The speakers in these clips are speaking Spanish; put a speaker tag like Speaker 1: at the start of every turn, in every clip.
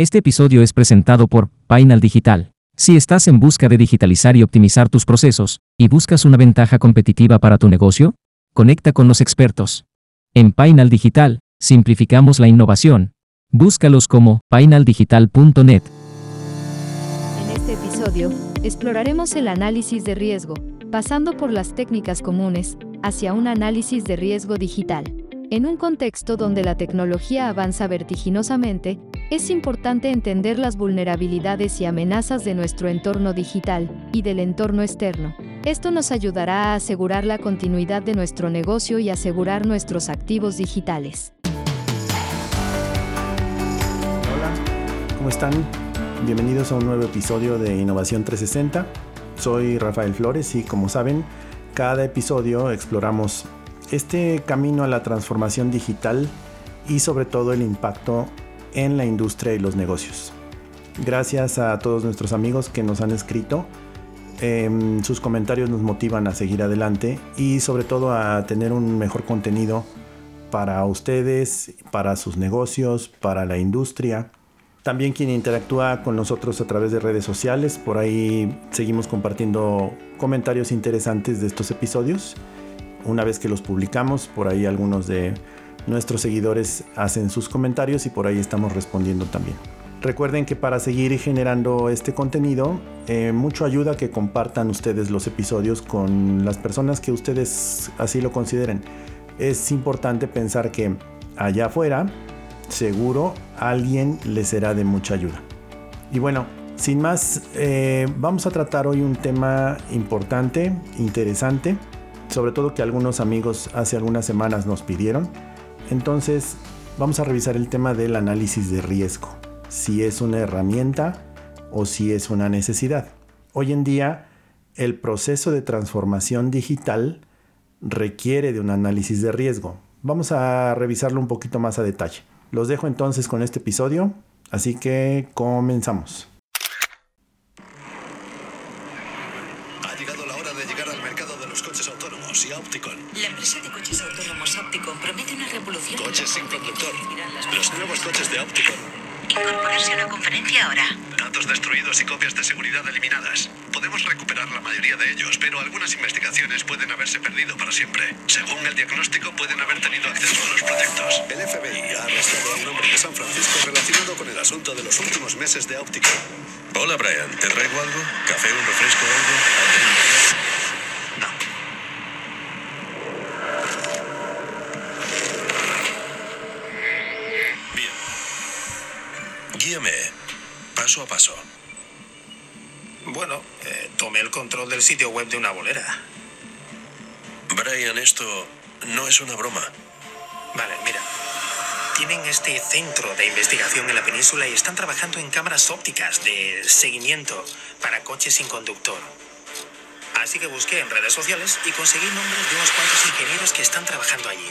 Speaker 1: Este episodio es presentado por Painal Digital. Si estás en busca de digitalizar y optimizar tus procesos, y buscas una ventaja competitiva para tu negocio, conecta con los expertos. En Painal Digital, simplificamos la innovación. Búscalos como painaldigital.net.
Speaker 2: En este episodio, exploraremos el análisis de riesgo, pasando por las técnicas comunes, hacia un análisis de riesgo digital. En un contexto donde la tecnología avanza vertiginosamente, es importante entender las vulnerabilidades y amenazas de nuestro entorno digital y del entorno externo. Esto nos ayudará a asegurar la continuidad de nuestro negocio y asegurar nuestros activos digitales.
Speaker 3: Hola, ¿cómo están? Bienvenidos a un nuevo episodio de Innovación 360. Soy Rafael Flores y como saben, cada episodio exploramos este camino a la transformación digital y sobre todo el impacto en la industria y los negocios. Gracias a todos nuestros amigos que nos han escrito. Em, sus comentarios nos motivan a seguir adelante y sobre todo a tener un mejor contenido para ustedes, para sus negocios, para la industria. También quien interactúa con nosotros a través de redes sociales, por ahí seguimos compartiendo comentarios interesantes de estos episodios una vez que los publicamos, por ahí algunos de nuestros seguidores hacen sus comentarios y por ahí estamos respondiendo también. Recuerden que para seguir generando este contenido, eh, mucho ayuda que compartan ustedes los episodios con las personas que ustedes así lo consideren. Es importante pensar que allá afuera, seguro alguien les será de mucha ayuda. Y bueno, sin más, eh, vamos a tratar hoy un tema importante, interesante sobre todo que algunos amigos hace algunas semanas nos pidieron. Entonces, vamos a revisar el tema del análisis de riesgo, si es una herramienta o si es una necesidad. Hoy en día, el proceso de transformación digital requiere de un análisis de riesgo. Vamos a revisarlo un poquito más a detalle. Los dejo entonces con este episodio, así que comenzamos.
Speaker 4: La empresa de coches Opticon promete una revolución. Coches sin conductor. Los nuevos coches de Opticon. Incorporarse a una conferencia ahora.
Speaker 5: Datos destruidos y copias de seguridad eliminadas. Podemos recuperar la mayoría de ellos, pero algunas investigaciones pueden haberse perdido para siempre. Según el diagnóstico, pueden haber tenido acceso a los proyectos.
Speaker 6: El FBI ha arrestado a un hombre de San Francisco relacionado con el asunto de los últimos meses de Opticon.
Speaker 7: Hola, Brian. ¿Te traigo algo? ¿Café, un refresco, algo? Paso a paso.
Speaker 8: Bueno, eh, tomé el control del sitio web de una bolera.
Speaker 7: Brian, esto no es una broma.
Speaker 8: Vale, mira. Tienen este centro de investigación en la península y están trabajando en cámaras ópticas de seguimiento para coches sin conductor. Así que busqué en redes sociales y conseguí nombres de unos cuantos ingenieros que están trabajando allí.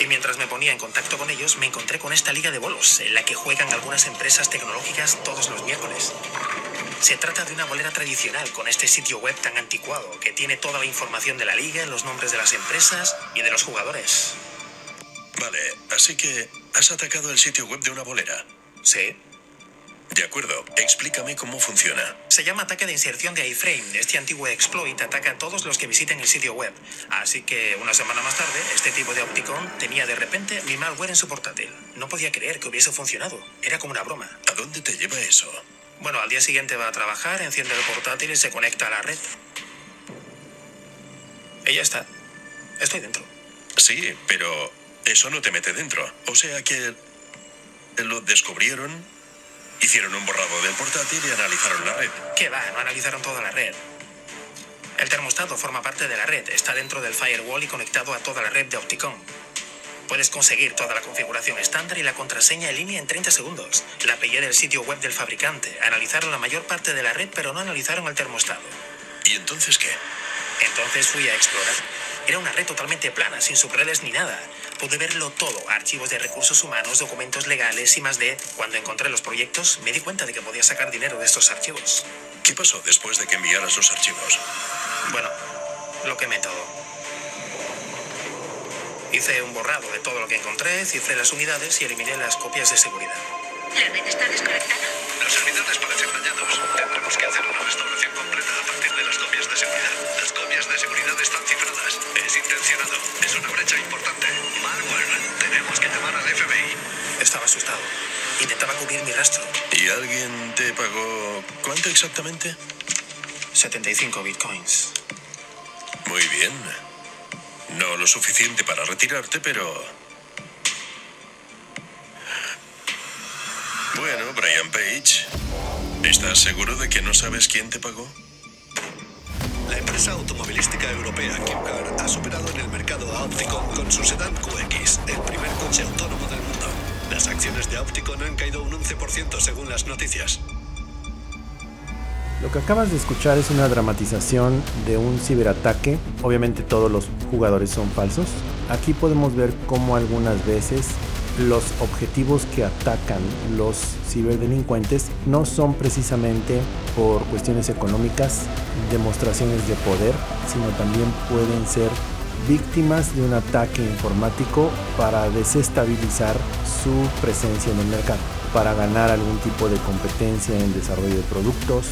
Speaker 8: Y mientras me ponía en contacto con ellos, me encontré con esta liga de bolos, en la que juegan algunas empresas tecnológicas todos los miércoles. Se trata de una bolera tradicional con este sitio web tan anticuado que tiene toda la información de la liga, los nombres de las empresas y de los jugadores.
Speaker 7: Vale, así que has atacado el sitio web de una bolera.
Speaker 8: Sí.
Speaker 7: De acuerdo, explícame cómo funciona.
Speaker 8: Se llama ataque de inserción de iframe. Este antiguo exploit ataca a todos los que visiten el sitio web. Así que una semana más tarde, este tipo de Opticon tenía de repente mi malware en su portátil. No podía creer que hubiese funcionado. Era como una broma.
Speaker 7: ¿A dónde te lleva eso?
Speaker 8: Bueno, al día siguiente va a trabajar, enciende el portátil y se conecta a la red. Ella está. Estoy dentro.
Speaker 7: Sí, pero eso no te mete dentro. O sea que lo descubrieron Hicieron un borrado del portátil y analizaron la red.
Speaker 8: ¿Qué va? No analizaron toda la red. El termostato forma parte de la red, está dentro del firewall y conectado a toda la red de Opticom. Puedes conseguir toda la configuración estándar y la contraseña en línea en 30 segundos. La pillé del sitio web del fabricante. Analizaron la mayor parte de la red, pero no analizaron el termostato.
Speaker 7: ¿Y entonces qué?
Speaker 8: Entonces fui a explorar. Era una red totalmente plana, sin subredes ni nada. Pude verlo todo, archivos de recursos humanos, documentos legales y más de... Cuando encontré los proyectos, me di cuenta de que podía sacar dinero de estos archivos.
Speaker 7: ¿Qué pasó después de que enviaras los archivos?
Speaker 8: Bueno, lo quemé todo. Hice un borrado de todo lo que encontré, cifré las unidades y eliminé las copias de seguridad.
Speaker 4: ¿La red está desconectada?
Speaker 5: Los servidores parecen dañados. Tendremos que hacer una restauración completa a partir de las copias de seguridad. Las copias de seguridad están cifradas. Es intencionado. Es una brecha importante. Malware. Tenemos que llamar al FBI.
Speaker 8: Estaba asustado. Intentaba cubrir mi rastro.
Speaker 7: ¿Y alguien te pagó cuánto exactamente?
Speaker 8: 75 bitcoins.
Speaker 7: Muy bien. No lo suficiente para retirarte, pero... Bueno, Brian Page, ¿estás seguro de que no sabes quién te pagó?
Speaker 5: La empresa automovilística europea Kimcar ha superado en el mercado a Opticon con su sedán QX, el primer coche autónomo del mundo. Las acciones de Opticon han caído un 11% según las noticias.
Speaker 3: Lo que acabas de escuchar es una dramatización de un ciberataque. Obviamente todos los jugadores son falsos. Aquí podemos ver cómo algunas veces los objetivos que atacan los ciberdelincuentes no son precisamente por cuestiones económicas, demostraciones de poder, sino también pueden ser víctimas de un ataque informático para desestabilizar su presencia en el mercado, para ganar algún tipo de competencia en desarrollo de productos,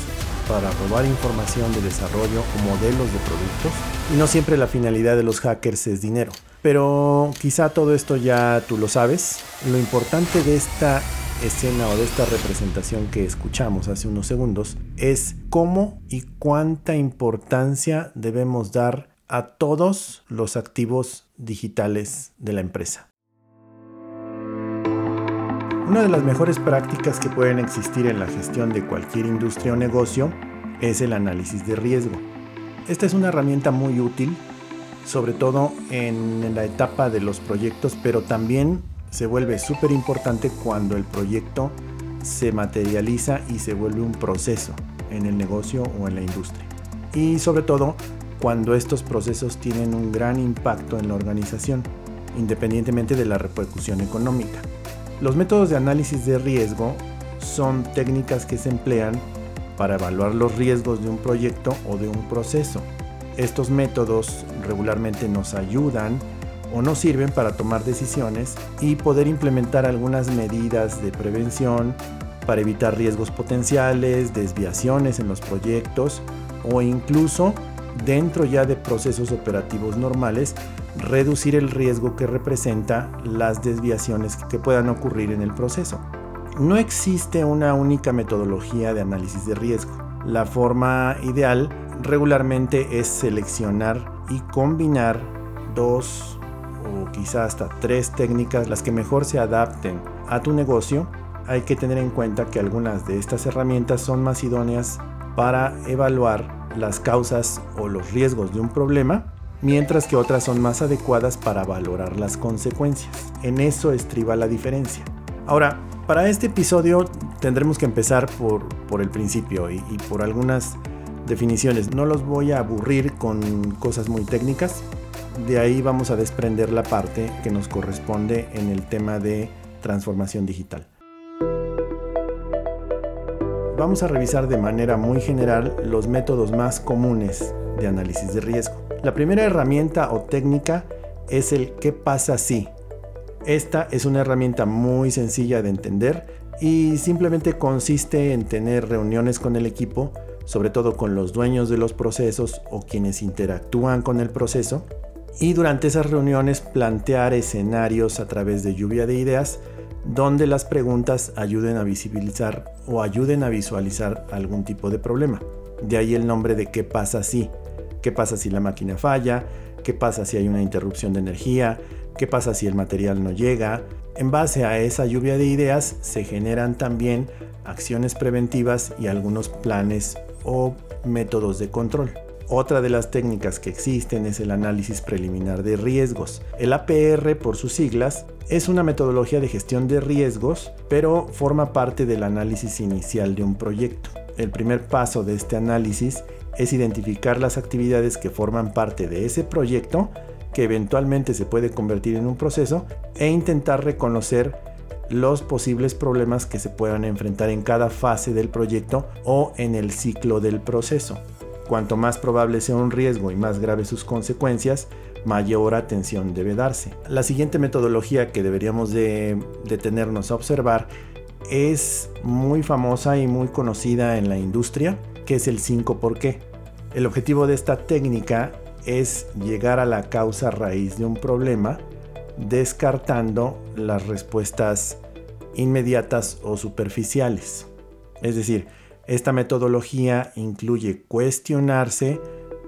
Speaker 3: para robar información de desarrollo o modelos de productos. Y no siempre la finalidad de los hackers es dinero. Pero quizá todo esto ya tú lo sabes. Lo importante de esta escena o de esta representación que escuchamos hace unos segundos es cómo y cuánta importancia debemos dar a todos los activos digitales de la empresa. Una de las mejores prácticas que pueden existir en la gestión de cualquier industria o negocio es el análisis de riesgo. Esta es una herramienta muy útil, sobre todo en la etapa de los proyectos, pero también se vuelve súper importante cuando el proyecto se materializa y se vuelve un proceso en el negocio o en la industria. Y sobre todo cuando estos procesos tienen un gran impacto en la organización, independientemente de la repercusión económica. Los métodos de análisis de riesgo son técnicas que se emplean para evaluar los riesgos de un proyecto o de un proceso. Estos métodos regularmente nos ayudan o nos sirven para tomar decisiones y poder implementar algunas medidas de prevención para evitar riesgos potenciales, desviaciones en los proyectos o incluso dentro ya de procesos operativos normales reducir el riesgo que representa las desviaciones que puedan ocurrir en el proceso. No existe una única metodología de análisis de riesgo. La forma ideal regularmente es seleccionar y combinar dos o quizá hasta tres técnicas las que mejor se adapten a tu negocio. Hay que tener en cuenta que algunas de estas herramientas son más idóneas para evaluar las causas o los riesgos de un problema mientras que otras son más adecuadas para valorar las consecuencias. En eso estriba la diferencia. Ahora, para este episodio tendremos que empezar por, por el principio y, y por algunas definiciones. No los voy a aburrir con cosas muy técnicas. De ahí vamos a desprender la parte que nos corresponde en el tema de transformación digital. Vamos a revisar de manera muy general los métodos más comunes de análisis de riesgo. La primera herramienta o técnica es el qué pasa si. Esta es una herramienta muy sencilla de entender y simplemente consiste en tener reuniones con el equipo, sobre todo con los dueños de los procesos o quienes interactúan con el proceso, y durante esas reuniones plantear escenarios a través de lluvia de ideas donde las preguntas ayuden a visibilizar o ayuden a visualizar algún tipo de problema. De ahí el nombre de qué pasa si. ¿Qué pasa si la máquina falla? ¿Qué pasa si hay una interrupción de energía? ¿Qué pasa si el material no llega? En base a esa lluvia de ideas se generan también acciones preventivas y algunos planes o métodos de control. Otra de las técnicas que existen es el análisis preliminar de riesgos. El APR, por sus siglas, es una metodología de gestión de riesgos, pero forma parte del análisis inicial de un proyecto. El primer paso de este análisis es identificar las actividades que forman parte de ese proyecto que eventualmente se puede convertir en un proceso e intentar reconocer los posibles problemas que se puedan enfrentar en cada fase del proyecto o en el ciclo del proceso. Cuanto más probable sea un riesgo y más graves sus consecuencias, mayor atención debe darse. La siguiente metodología que deberíamos de detenernos a observar es muy famosa y muy conocida en la industria, que es el 5 por qué. El objetivo de esta técnica es llegar a la causa raíz de un problema, descartando las respuestas inmediatas o superficiales. Es decir, esta metodología incluye cuestionarse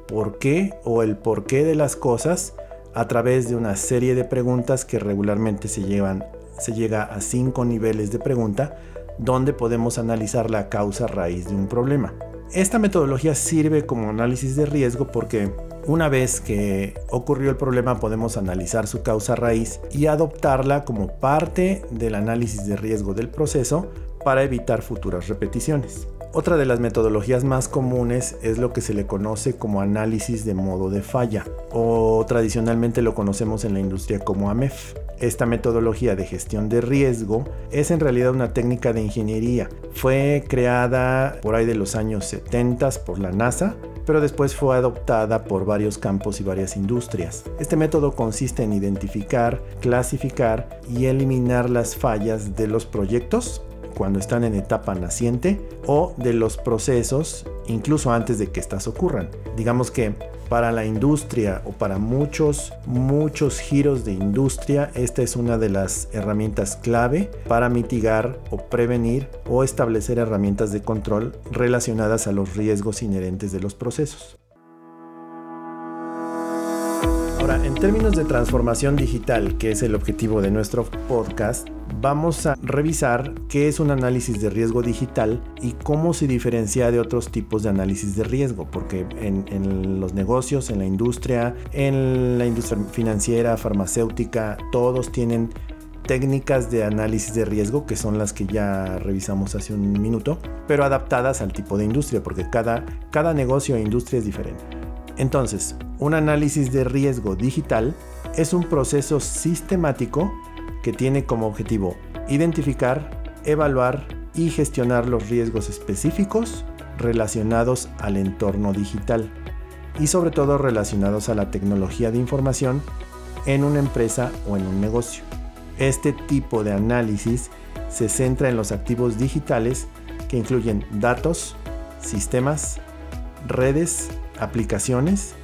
Speaker 3: por qué o el porqué de las cosas a través de una serie de preguntas que regularmente se llevan se llega a cinco niveles de pregunta donde podemos analizar la causa raíz de un problema. Esta metodología sirve como análisis de riesgo porque una vez que ocurrió el problema podemos analizar su causa raíz y adoptarla como parte del análisis de riesgo del proceso para evitar futuras repeticiones. Otra de las metodologías más comunes es lo que se le conoce como análisis de modo de falla o tradicionalmente lo conocemos en la industria como AMEF. Esta metodología de gestión de riesgo es en realidad una técnica de ingeniería. Fue creada por ahí de los años 70 por la NASA, pero después fue adoptada por varios campos y varias industrias. Este método consiste en identificar, clasificar y eliminar las fallas de los proyectos cuando están en etapa naciente o de los procesos incluso antes de que estas ocurran. Digamos que para la industria o para muchos, muchos giros de industria, esta es una de las herramientas clave para mitigar o prevenir o establecer herramientas de control relacionadas a los riesgos inherentes de los procesos. Ahora, en términos de transformación digital, que es el objetivo de nuestro podcast, vamos a revisar qué es un análisis de riesgo digital y cómo se diferencia de otros tipos de análisis de riesgo, porque en, los negocios, en la industria, en la industria financiera, farmacéutica, todos tienen técnicas de análisis de riesgo, que son las que ya revisamos hace un minuto, pero adaptadas al tipo de industria, porque cada, cada negocio e industria es diferente. Entonces, un análisis de riesgo digital es un proceso sistemático que tiene como objetivo identificar, evaluar y gestionar los riesgos específicos relacionados al entorno digital y sobre todo relacionados a la tecnología de información en una empresa o en un negocio. Este tipo de análisis se centra en los activos digitales que incluyen datos, sistemas, redes aplicaciones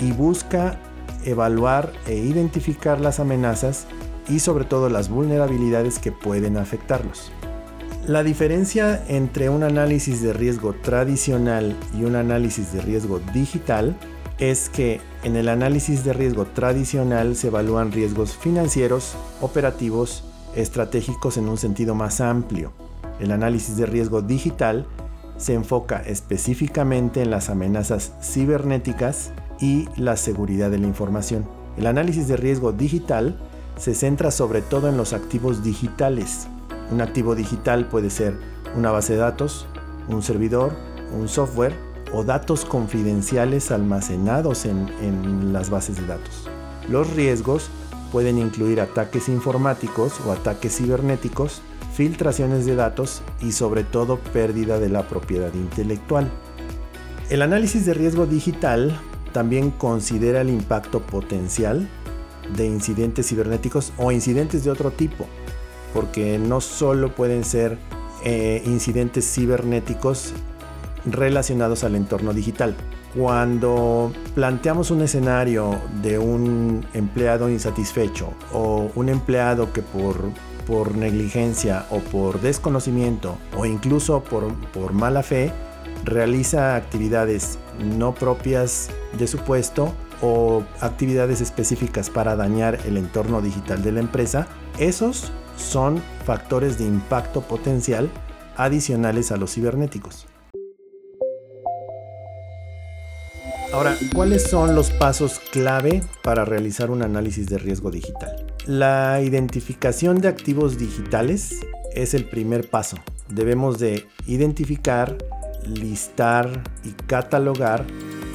Speaker 3: y busca evaluar e identificar las amenazas y sobre todo las vulnerabilidades que pueden afectarlos. La diferencia entre un análisis de riesgo tradicional y un análisis de riesgo digital es que en el análisis de riesgo tradicional se evalúan riesgos financieros, operativos, estratégicos en un sentido más amplio. El análisis de riesgo digital se enfoca específicamente en las amenazas cibernéticas y la seguridad de la información. El análisis de riesgo digital se centra sobre todo en los activos digitales. Un activo digital puede ser una base de datos, un servidor, un software o datos confidenciales almacenados en, en las bases de datos. Los riesgos pueden incluir ataques informáticos o ataques cibernéticos filtraciones de datos y sobre todo pérdida de la propiedad intelectual. El análisis de riesgo digital también considera el impacto potencial de incidentes cibernéticos o incidentes de otro tipo, porque no solo pueden ser eh, incidentes cibernéticos relacionados al entorno digital. Cuando planteamos un escenario de un empleado insatisfecho o un empleado que por por negligencia o por desconocimiento o incluso por, por mala fe realiza actividades no propias de su puesto o actividades específicas para dañar el entorno digital de la empresa, esos son factores de impacto potencial adicionales a los cibernéticos. Ahora, ¿cuáles son los pasos clave para realizar un análisis de riesgo digital? La identificación de activos digitales es el primer paso. Debemos de identificar, listar y catalogar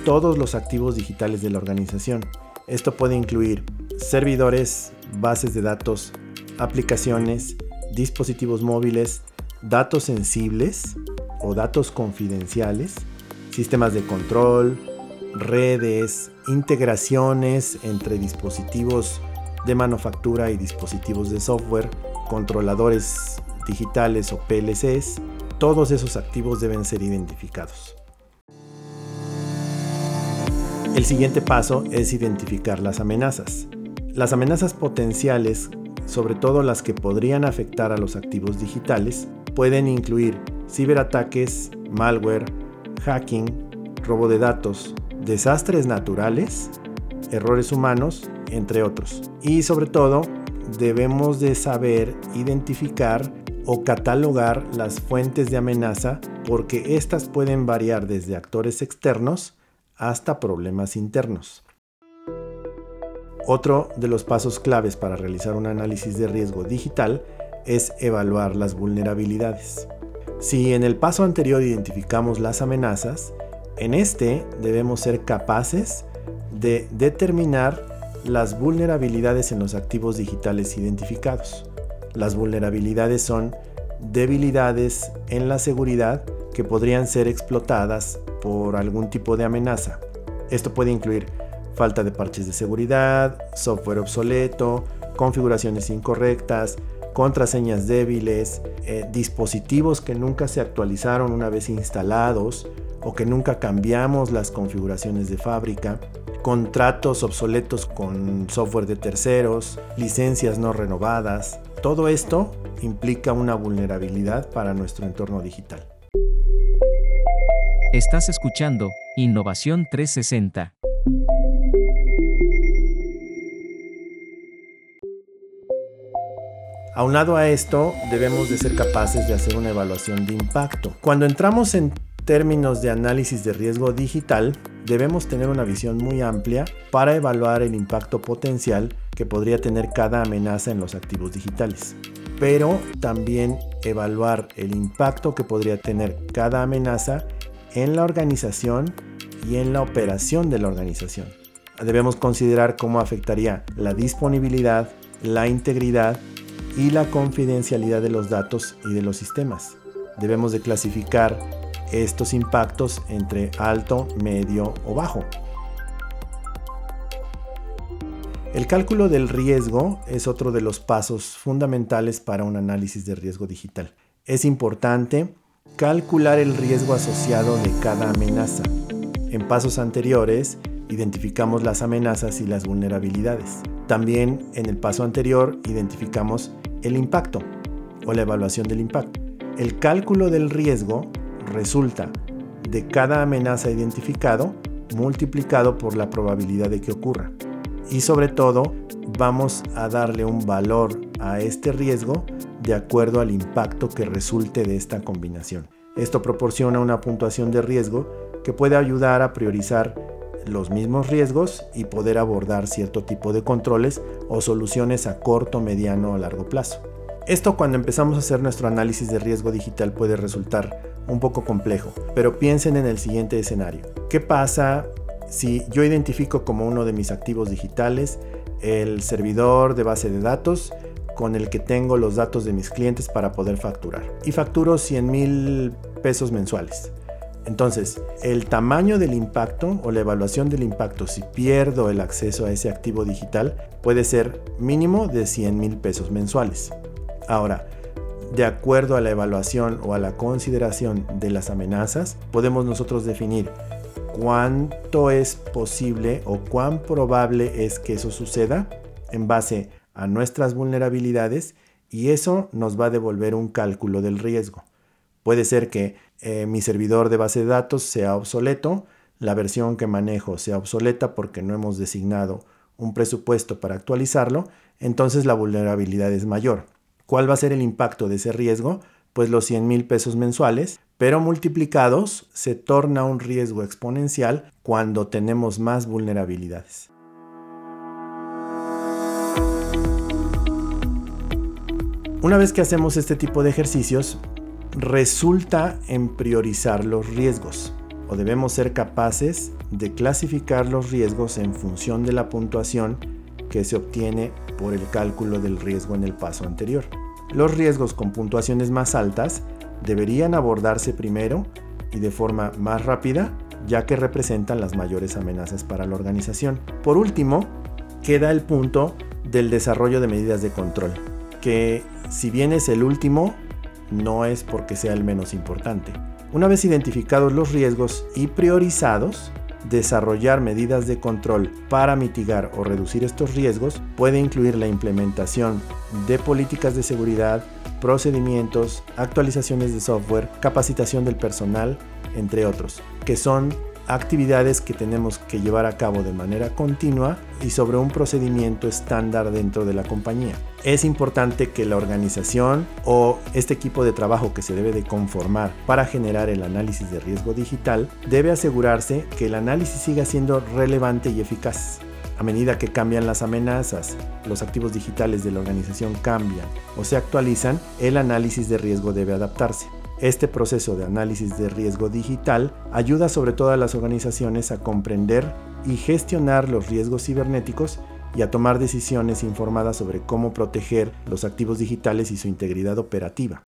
Speaker 3: todos los activos digitales de la organización. Esto puede incluir servidores, bases de datos, aplicaciones, dispositivos móviles, datos sensibles o datos confidenciales, sistemas de control, redes, integraciones entre dispositivos de manufactura y dispositivos de software, controladores digitales o PLCs, todos esos activos deben ser identificados. El siguiente paso es identificar las amenazas. Las amenazas potenciales, sobre todo las que podrían afectar a los activos digitales, pueden incluir ciberataques, malware, hacking, robo de datos, desastres naturales, errores humanos, entre otros. Y sobre todo, debemos de saber identificar o catalogar las fuentes de amenaza porque estas pueden variar desde actores externos hasta problemas internos. Otro de los pasos claves para realizar un análisis de riesgo digital es evaluar las vulnerabilidades. Si en el paso anterior identificamos las amenazas, en este debemos ser capaces de determinar las vulnerabilidades en los activos digitales identificados. Las vulnerabilidades son debilidades en la seguridad que podrían ser explotadas por algún tipo de amenaza. Esto puede incluir falta de parches de seguridad, software obsoleto, configuraciones incorrectas, contraseñas débiles, eh, dispositivos que nunca se actualizaron una vez instalados o que nunca cambiamos las configuraciones de fábrica, contratos obsoletos con software de terceros, licencias no renovadas. Todo esto implica una vulnerabilidad para nuestro entorno digital.
Speaker 1: Estás escuchando Innovación 360.
Speaker 3: Aunado a esto, debemos de ser capaces de hacer una evaluación de impacto. Cuando entramos en términos de análisis de riesgo digital, debemos tener una visión muy amplia para evaluar el impacto potencial que podría tener cada amenaza en los activos digitales, pero también evaluar el impacto que podría tener cada amenaza en la organización y en la operación de la organización. Debemos considerar cómo afectaría la disponibilidad, la integridad y la confidencialidad de los datos y de los sistemas. Debemos de clasificar estos impactos entre alto, medio o bajo. El cálculo del riesgo es otro de los pasos fundamentales para un análisis de riesgo digital. Es importante Calcular el riesgo asociado de cada amenaza. En pasos anteriores, identificamos las amenazas y las vulnerabilidades. También en el paso anterior identificamos el impacto o la evaluación del impacto. El cálculo del riesgo resulta de cada amenaza identificado multiplicado por la probabilidad de que ocurra. Y sobre todo, vamos a darle un valor a este riesgo de acuerdo al impacto que resulte de esta combinación. Esto proporciona una puntuación de riesgo que puede ayudar a priorizar los mismos riesgos y poder abordar cierto tipo de controles o soluciones a corto, mediano o largo plazo. Esto cuando empezamos a hacer nuestro análisis de riesgo digital puede resultar un poco complejo, pero piensen en el siguiente escenario. ¿Qué pasa si yo identifico como uno de mis activos digitales el servidor de base de datos con el que tengo los datos de mis clientes para poder facturar. Y facturo 100 mil pesos mensuales. Entonces, el tamaño del impacto o la evaluación del impacto si pierdo el acceso a ese activo digital puede ser mínimo de 100 mil pesos mensuales. Ahora, de acuerdo a la evaluación o a la consideración de las amenazas, podemos nosotros definir cuánto es posible o cuán probable es que eso suceda en base a nuestras vulnerabilidades y eso nos va a devolver un cálculo del riesgo. Puede ser que eh, mi servidor de base de datos sea obsoleto, la versión que manejo sea obsoleta porque no hemos designado un presupuesto para actualizarlo, entonces la vulnerabilidad es mayor. ¿Cuál va a ser el impacto de ese riesgo? Pues los 100 mil pesos mensuales, pero multiplicados se torna un riesgo exponencial cuando tenemos más vulnerabilidades. Una vez que hacemos este tipo de ejercicios, resulta en priorizar los riesgos o debemos ser capaces de clasificar los riesgos en función de la puntuación que se obtiene por el cálculo del riesgo en el paso anterior. Los riesgos con puntuaciones más altas deberían abordarse primero y de forma más rápida ya que representan las mayores amenazas para la organización. Por último, queda el punto del desarrollo de medidas de control, que si bien es el último, no es porque sea el menos importante. Una vez identificados los riesgos y priorizados, desarrollar medidas de control para mitigar o reducir estos riesgos puede incluir la implementación de políticas de seguridad, procedimientos, actualizaciones de software, capacitación del personal, entre otros, que son actividades que tenemos que llevar a cabo de manera continua y sobre un procedimiento estándar dentro de la compañía. Es importante que la organización o este equipo de trabajo que se debe de conformar para generar el análisis de riesgo digital debe asegurarse que el análisis siga siendo relevante y eficaz. A medida que cambian las amenazas, los activos digitales de la organización cambian o se actualizan, el análisis de riesgo debe adaptarse. Este proceso de análisis de riesgo digital ayuda sobre todo a las organizaciones a comprender y gestionar los riesgos cibernéticos y a tomar decisiones informadas sobre cómo proteger los activos digitales y su integridad operativa.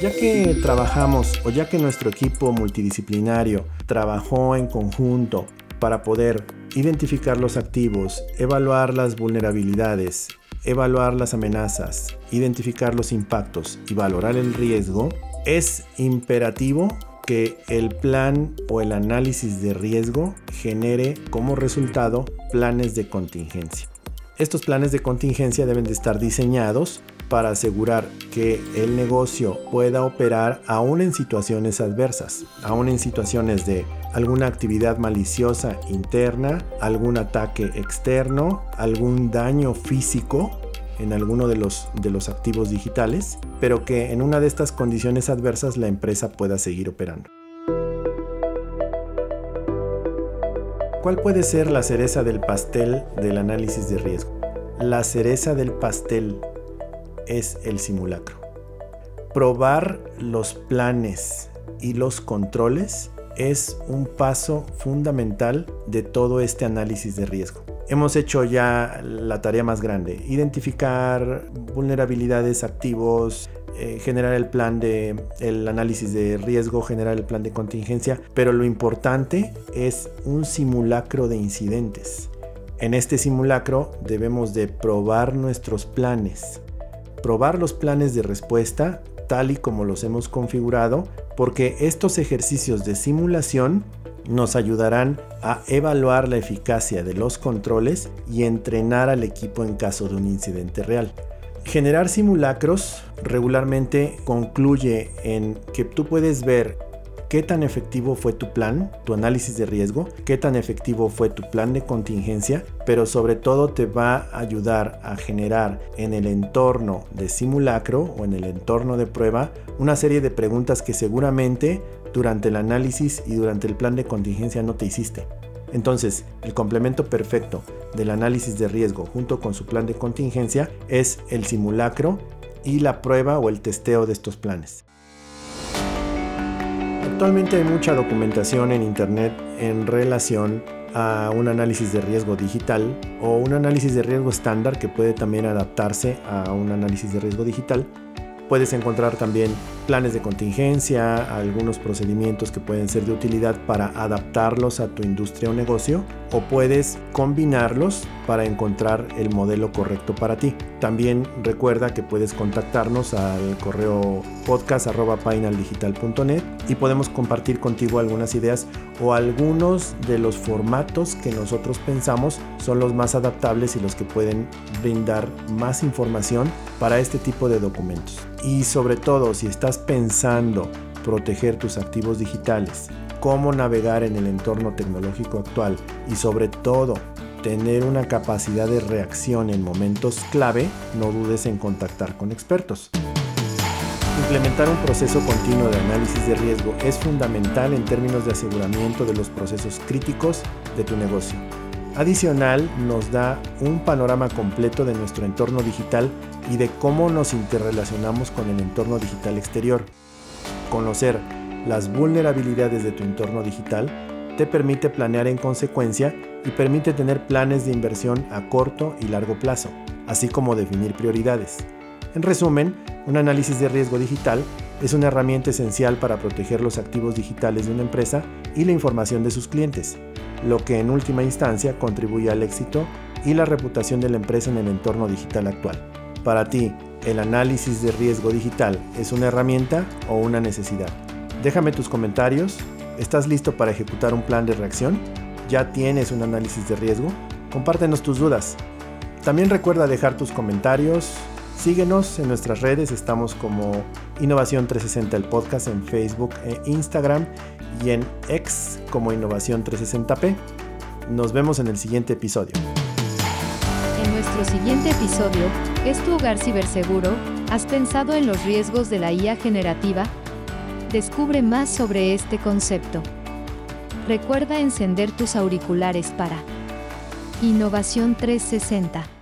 Speaker 3: Ya que trabajamos o ya que nuestro equipo multidisciplinario trabajó en conjunto para poder identificar los activos, evaluar las vulnerabilidades, evaluar las amenazas, identificar los impactos y valorar el riesgo, es imperativo que el plan o el análisis de riesgo genere como resultado planes de contingencia. Estos planes de contingencia deben de estar diseñados para asegurar que el negocio pueda operar aún en situaciones adversas, aún en situaciones de alguna actividad maliciosa interna, algún ataque externo, algún daño físico en alguno de los, de los activos digitales, pero que en una de estas condiciones adversas la empresa pueda seguir operando. ¿Cuál puede ser la cereza del pastel del análisis de riesgo? La cereza del pastel es el simulacro. Probar los planes y los controles es un paso fundamental de todo este análisis de riesgo. Hemos hecho ya la tarea más grande, identificar vulnerabilidades activos, eh, generar el plan de el análisis de riesgo, generar el plan de contingencia, pero lo importante es un simulacro de incidentes. En este simulacro debemos de probar nuestros planes, probar los planes de respuesta tal y como los hemos configurado, porque estos ejercicios de simulación nos ayudarán a evaluar la eficacia de los controles y entrenar al equipo en caso de un incidente real. Generar simulacros regularmente concluye en que tú puedes ver qué tan efectivo fue tu plan, tu análisis de riesgo, qué tan efectivo fue tu plan de contingencia, pero sobre todo te va a ayudar a generar en el entorno de simulacro o en el entorno de prueba una serie de preguntas que seguramente durante el análisis y durante el plan de contingencia no te hiciste. Entonces, el complemento perfecto del análisis de riesgo junto con su plan de contingencia es el simulacro y la prueba o el testeo de estos planes. Actualmente hay mucha documentación en Internet en relación a un análisis de riesgo digital o un análisis de riesgo estándar que puede también adaptarse a un análisis de riesgo digital. Puedes encontrar también planes de contingencia, algunos procedimientos que pueden ser de utilidad para adaptarlos a tu industria o negocio o puedes combinarlos para encontrar el modelo correcto para ti. También recuerda que puedes contactarnos al correo podcast.painaldigital.net y podemos compartir contigo algunas ideas o algunos de los formatos que nosotros pensamos son los más adaptables y los que pueden brindar más información para este tipo de documentos. Y sobre todo, si estás pensando proteger tus activos digitales, cómo navegar en el entorno tecnológico actual y sobre todo tener una capacidad de reacción en momentos clave, no dudes en contactar con expertos. Implementar un proceso continuo de análisis de riesgo es fundamental en términos de aseguramiento de los procesos críticos de tu negocio. Adicional, nos da un panorama completo de nuestro entorno digital y de cómo nos interrelacionamos con el entorno digital exterior. Conocer las vulnerabilidades de tu entorno digital te permite planear en consecuencia y permite tener planes de inversión a corto y largo plazo, así como definir prioridades. En resumen, un análisis de riesgo digital Es una herramienta esencial para proteger los activos digitales de una empresa y la información de sus clientes, lo que en última instancia contribuye al éxito y la reputación de la empresa en el entorno digital actual. Para ti, ¿el análisis de riesgo digital es una herramienta o una necesidad? Déjame tus comentarios. ¿Estás listo para ejecutar un plan de reacción? ¿Ya tienes un análisis de riesgo? Compártenos tus dudas. También recuerda dejar tus comentarios. Síguenos en nuestras redes, estamos como Innovación 360 el podcast en Facebook e Instagram y en X como Innovación 360p. Nos vemos en el siguiente episodio.
Speaker 2: En nuestro siguiente episodio, ¿es tu hogar ciberseguro? ¿Has pensado en los riesgos de la IA generativa? Descubre más sobre este concepto. Recuerda encender tus auriculares para Innovación 360.